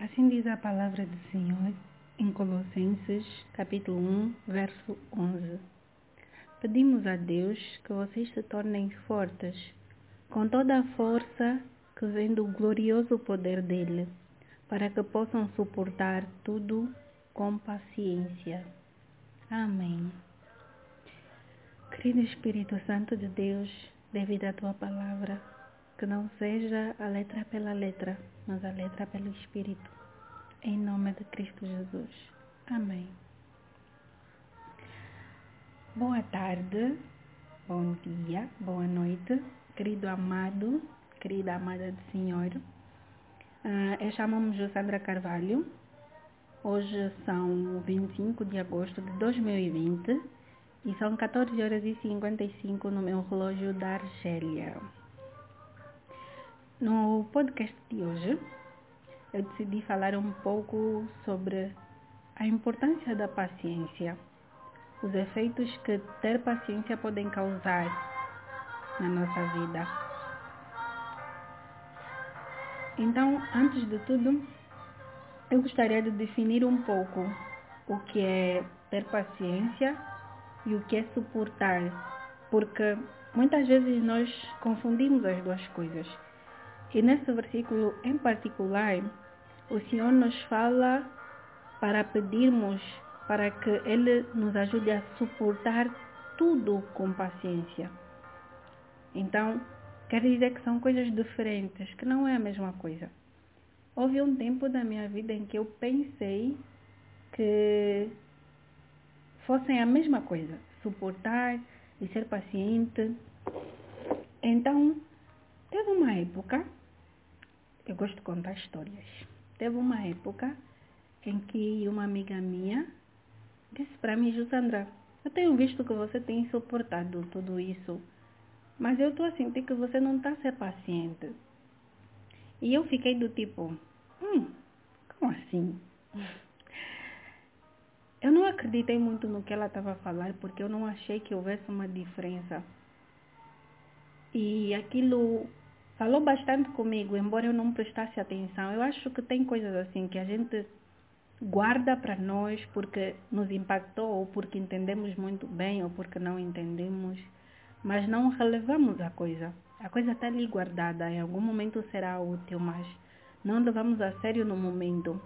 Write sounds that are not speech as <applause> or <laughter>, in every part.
Assim diz a palavra do Senhor em Colossenses, capítulo 1, verso 11. Pedimos a Deus que vocês se tornem fortes, com toda a força que vem do glorioso poder dele, para que possam suportar tudo com paciência. Amém. Querido Espírito Santo de Deus, devido à tua palavra, que não seja a letra pela letra, mas a letra pelo Espírito. Em nome de Cristo Jesus. Amém. Boa tarde, bom dia, boa noite, querido amado, querida amada do Senhor. Uh, eu chamo-me Sandra Carvalho. Hoje são 25 de agosto de 2020 e são 14 horas e 55 no meu relógio da Argélia. No podcast de hoje, eu decidi falar um pouco sobre a importância da paciência, os efeitos que ter paciência podem causar na nossa vida. Então, antes de tudo, eu gostaria de definir um pouco o que é ter paciência e o que é suportar, porque muitas vezes nós confundimos as duas coisas. E nesse versículo em particular, o Senhor nos fala para pedirmos para que Ele nos ajude a suportar tudo com paciência. Então, quer dizer que são coisas diferentes, que não é a mesma coisa. Houve um tempo da minha vida em que eu pensei que fossem a mesma coisa, suportar e ser paciente. Então, teve uma época eu gosto de contar histórias. Teve uma época em que uma amiga minha disse para mim, Jusandra, eu tenho visto que você tem suportado tudo isso, mas eu estou a sentir que você não está a ser paciente. E eu fiquei do tipo, hum, como assim? <laughs> Eu não acreditei muito no que ela estava a falar porque eu não achei que houvesse uma diferença. E aquilo falou bastante comigo, embora eu não prestasse atenção. Eu acho que tem coisas assim que a gente guarda para nós porque nos impactou ou porque entendemos muito bem ou porque não entendemos, mas não relevamos a coisa. A coisa está ali guardada, em algum momento será útil, mas não levamos a sério no momento.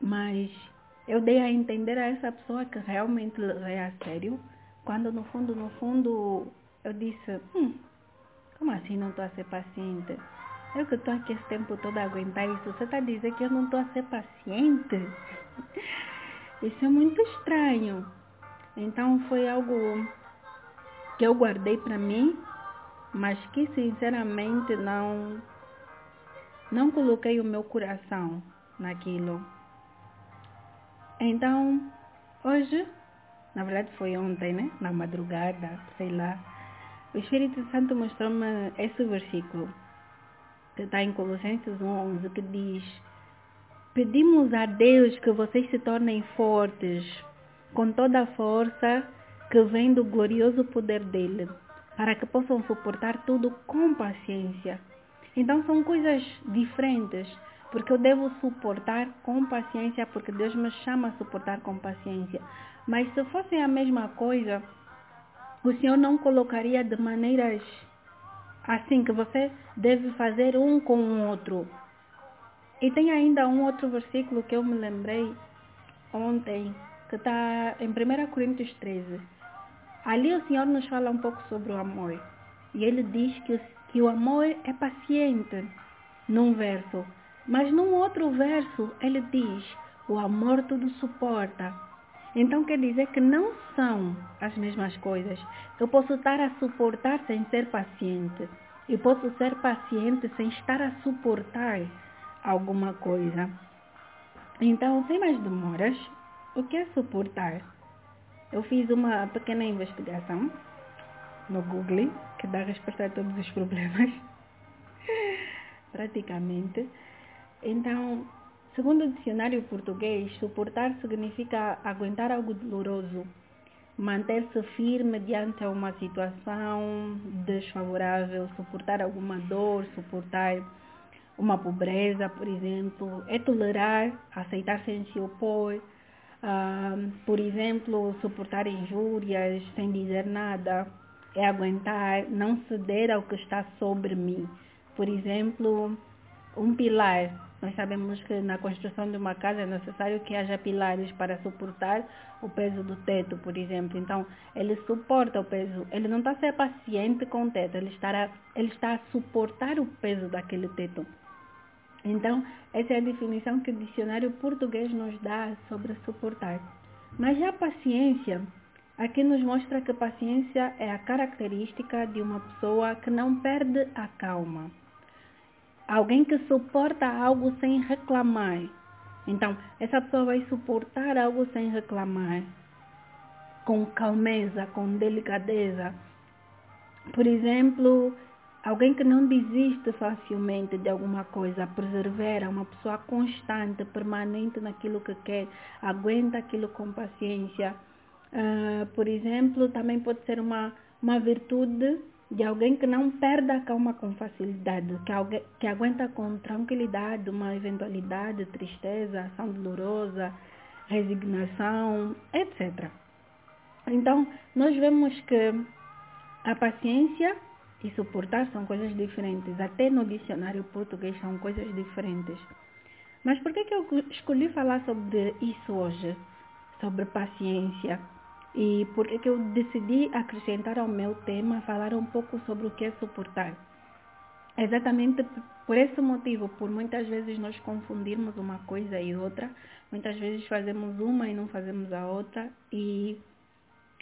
Mas eu dei a entender a essa pessoa que realmente levei a sério, quando no fundo, no fundo, eu disse, hum, como assim não estou a ser paciente? Eu que estou aqui esse tempo todo a aguentar isso. Você está dizendo que eu não estou a ser paciente? <laughs> Isso é muito estranho. Então foi algo que eu guardei para mim, mas que sinceramente não não coloquei o meu coração naquilo. Então, hoje, na verdade foi ontem, né? Na madrugada, sei lá, o Espírito Santo mostrou-me esse versículo, que está em Colossenses 11, que diz, Pedimos a Deus que vocês se tornem fortes, com toda a força que vem do glorioso poder dele, para que possam suportar tudo com paciência. Então são coisas diferentes, porque eu devo suportar com paciência, porque Deus me chama a suportar com paciência. Mas se fossem a mesma coisa, o Senhor não colocaria de maneiras assim que você deve fazer um com o outro. E tem ainda um outro versículo que eu me lembrei ontem, que está em 1 Coríntios 13. Ali o Senhor nos fala um pouco sobre o amor. E ele diz que, que o amor é paciente, num verso. Mas num outro verso ele diz, o amor tudo suporta, então quer dizer que não são as mesmas coisas. Eu posso estar a suportar sem ser paciente. E posso ser paciente sem estar a suportar alguma coisa. Então, sem mais demoras, o que é suportar? Eu fiz uma pequena investigação no Google que dá resposta a todos os problemas, <laughs> praticamente. Então, Segundo o dicionário português, suportar significa aguentar algo doloroso, manter-se firme diante uma situação desfavorável, suportar alguma dor, suportar uma pobreza, por exemplo, é tolerar, aceitar sem se opor, uh, por exemplo, suportar injúrias sem dizer nada, é aguentar, não ceder ao que está sobre mim. Por exemplo, um pilar. Nós sabemos que na construção de uma casa é necessário que haja pilares para suportar o peso do teto, por exemplo. Então, ele suporta o peso. Ele não está a ser paciente com o teto, ele está, a, ele está a suportar o peso daquele teto. Então, essa é a definição que o dicionário português nos dá sobre suportar. Mas já a paciência, aqui nos mostra que paciência é a característica de uma pessoa que não perde a calma. Alguém que suporta algo sem reclamar. Então, essa pessoa vai suportar algo sem reclamar, com calmeza, com delicadeza. Por exemplo, Alguém que não desiste facilmente de alguma coisa, persevera, uma pessoa constante, permanente naquilo que quer, aguenta aquilo com paciência. Uh, por exemplo, também pode ser uma, uma virtude de alguém que não perde a calma com facilidade, que, alguém, que aguenta com tranquilidade uma eventualidade, tristeza, ação dolorosa, resignação, etc. Então, nós vemos que a paciência e suportar são coisas diferentes. Até no dicionário português são coisas diferentes. Mas por que, que eu escolhi falar sobre isso hoje? Sobre paciência. E por que, eu decidi acrescentar ao meu tema falar um pouco sobre o que é suportar? Exatamente por esse motivo, por muitas vezes nós confundirmos uma coisa e outra, muitas vezes fazemos uma e não fazemos a outra, e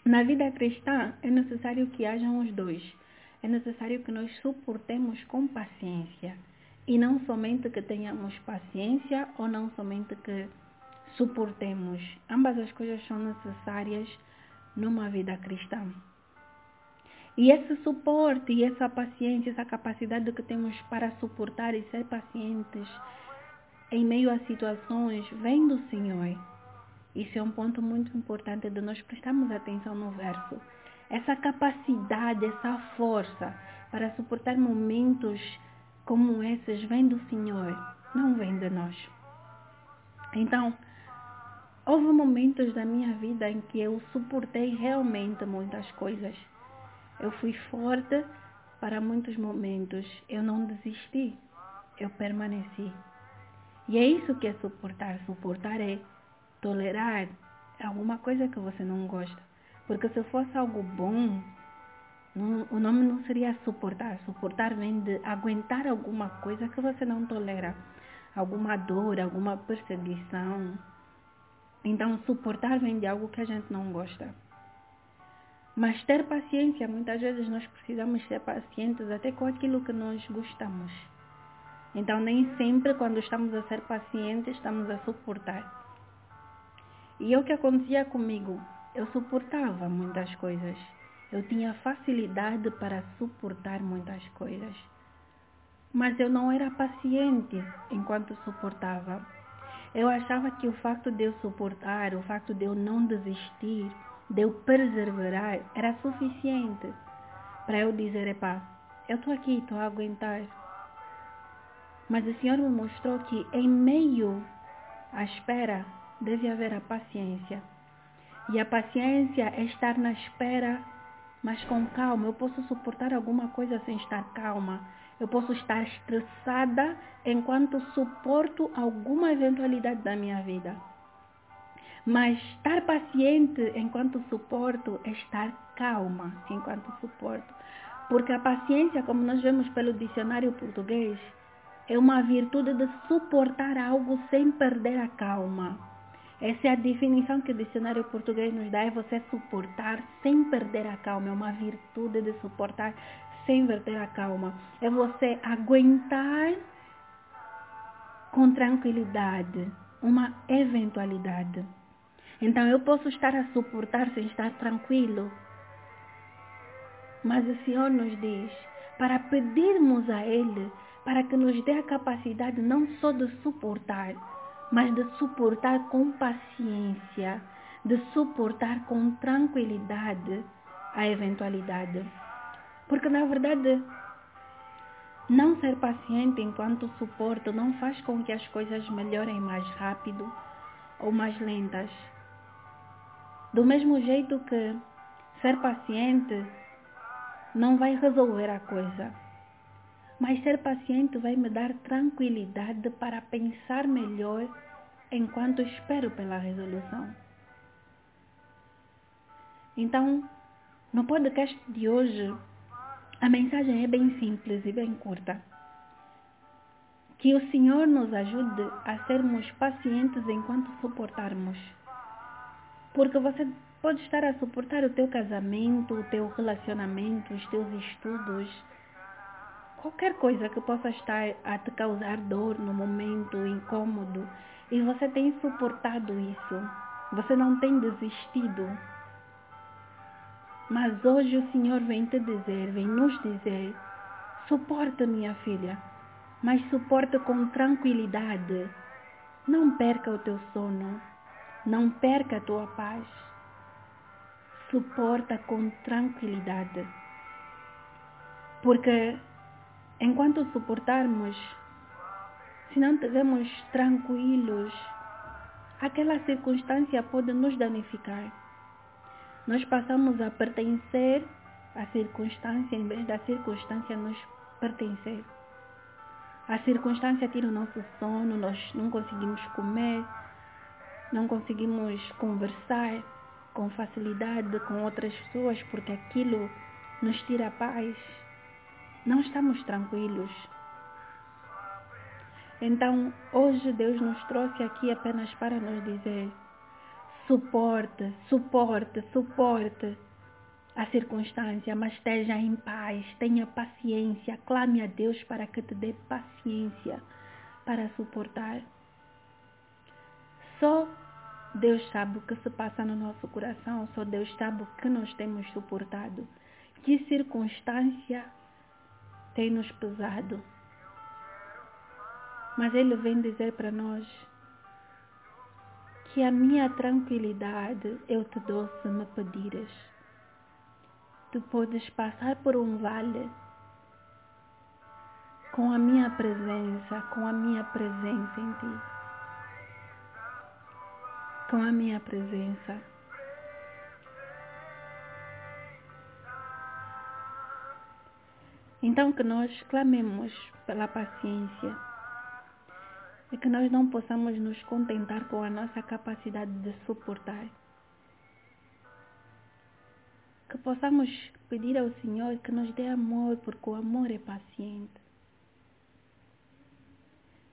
na vida cristã é necessário que hajam os dois é necessário que nós suportemos com paciência e não somente que tenhamos paciência ou não somente que suportemos. Ambas as coisas são necessárias numa vida cristã. E esse suporte e essa paciência, essa capacidade que temos para suportar e ser pacientes em meio a situações vem do Senhor. Isso é um ponto muito importante de nós prestarmos atenção no verso essa capacidade, essa força para suportar momentos como esses vem do Senhor, não vem de nós. Então, houve momentos da minha vida em que eu suportei realmente muitas coisas. Eu fui forte para muitos momentos. Eu não desisti. Eu permaneci. E é isso que é suportar. Suportar é tolerar alguma coisa que você não gosta. Porque se fosse algo bom, o nome não seria suportar. Suportar vem de aguentar alguma coisa que você não tolera. Alguma dor, alguma perseguição. Então, suportar vem de algo que a gente não gosta. Mas ter paciência, muitas vezes nós precisamos ser pacientes até com aquilo que nós gostamos. Então, nem sempre quando estamos a ser pacientes, estamos a suportar. E é o que acontecia comigo. Eu suportava muitas coisas. Eu tinha facilidade para suportar muitas coisas. Mas eu não era paciente enquanto suportava. Eu achava que o facto de eu suportar, o facto de eu não desistir, de eu perseverar, era suficiente para eu dizer, epá, eu estou aqui, estou a aguentar. Mas o Senhor me mostrou que em meio à espera deve haver a paciência. E a paciência é estar na espera, mas com calma. Eu posso suportar alguma coisa sem estar calma. Eu posso estar estressada enquanto suporto alguma eventualidade da minha vida. Mas estar paciente enquanto suporto é estar calma enquanto suporto. Porque a paciência, como nós vemos pelo dicionário português, é uma virtude de suportar algo sem perder a calma. Essa é a definição que o dicionário português nos dá, é você suportar sem perder a calma. É uma virtude de suportar sem perder a calma. É você aguentar com tranquilidade uma eventualidade. Então eu posso estar a suportar sem estar tranquilo. Mas o Senhor nos diz para pedirmos a Ele para que nos dê a capacidade não só de suportar, mas de suportar com paciência, de suportar com tranquilidade a eventualidade. Porque na verdade, Não ser paciente enquanto suporto não faz com que as coisas melhorem mais rápido ou mais lentas. Do mesmo jeito que ser paciente não vai resolver a coisa, mas ser paciente vai me dar tranquilidade para pensar melhor enquanto espero pela resolução. Então, no podcast de hoje, a mensagem é bem simples e bem curta. Que o Senhor nos ajude a sermos pacientes enquanto suportarmos. Porque você pode estar a suportar o teu casamento, o teu relacionamento, os teus estudos, qualquer coisa que possa estar a te causar dor no momento, incômodo, e você tem suportado isso. Você não tem desistido mas hoje o Senhor vem te dizer, vem nos dizer, suporta minha filha, mas suporta com tranquilidade. Não perca o teu sono, não perca a tua paz. Suporta com tranquilidade. Porque enquanto suportarmos, se não estivermos tranquilos, aquela circunstância pode nos danificar nós passamos a pertencer à circunstância em vez da circunstância nos pertencer. A circunstância tira o nosso sono, nós não conseguimos comer, não conseguimos conversar com facilidade com outras pessoas porque aquilo nos tira a paz. Não estamos tranquilos. Então, hoje Deus nos trouxe aqui apenas para nos dizer Suporte, suporte, suporte a circunstância, mas esteja em paz, tenha paciência, clame a Deus para que te dê paciência para suportar. Só Deus sabe o que se passa no nosso coração, só Deus sabe o que nós temos suportado, que circunstância tem nos pesado. Mas Ele vem dizer para nós que a minha tranquilidade eu te dou se me pedires. Tu podes passar por um vale com a minha presença, com a minha presença em ti. Com a minha presença. Então que nós clamemos pela paciência é que nós não possamos nos contentar com a nossa capacidade de suportar. Que possamos pedir ao Senhor que nos dê amor, porque o amor é paciente.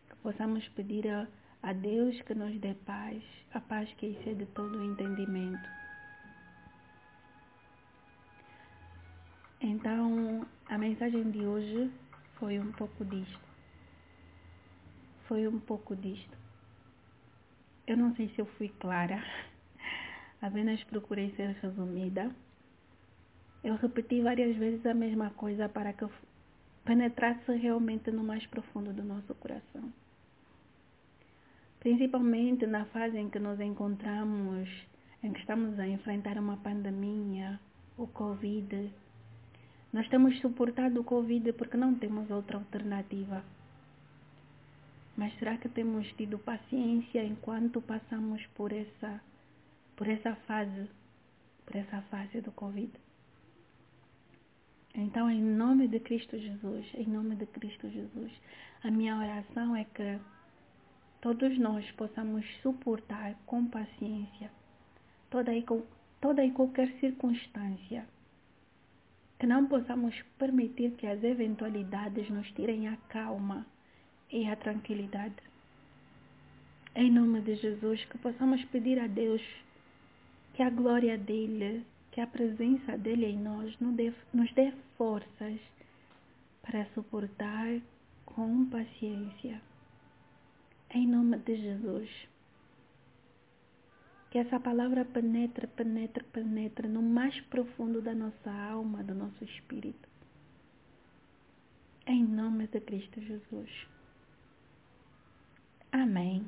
Que possamos pedir a, a Deus que nos dê paz, a paz que excede todo o entendimento. Então, a mensagem de hoje foi um pouco disto foi um pouco disto. Eu não sei se eu fui clara, <laughs> apenas procurei ser resumida. Eu repeti várias vezes a mesma coisa para que penetrasse realmente no mais profundo do nosso coração. Principalmente na fase em que nos encontramos, em que estamos a enfrentar uma pandemia, o Covid. Nós temos suportado o Covid porque não temos outra alternativa. Mas será que temos tido paciência enquanto passamos por essa, por essa fase, por essa fase do Covid? Então, em nome de Cristo Jesus, em nome de Cristo Jesus, a minha oração é que todos nós possamos suportar com paciência toda e, toda e qualquer circunstância. Que não possamos permitir que as eventualidades nos tirem a calma e a tranquilidade. Em nome de Jesus, que possamos pedir a Deus que a glória dele, que a presença dele em nós nos dê, forças para suportar com paciência. Em nome de Jesus. Que essa palavra penetre, penetre, penetre no mais profundo da nossa alma, do nosso espírito. Em nome de Cristo Jesus. Amém.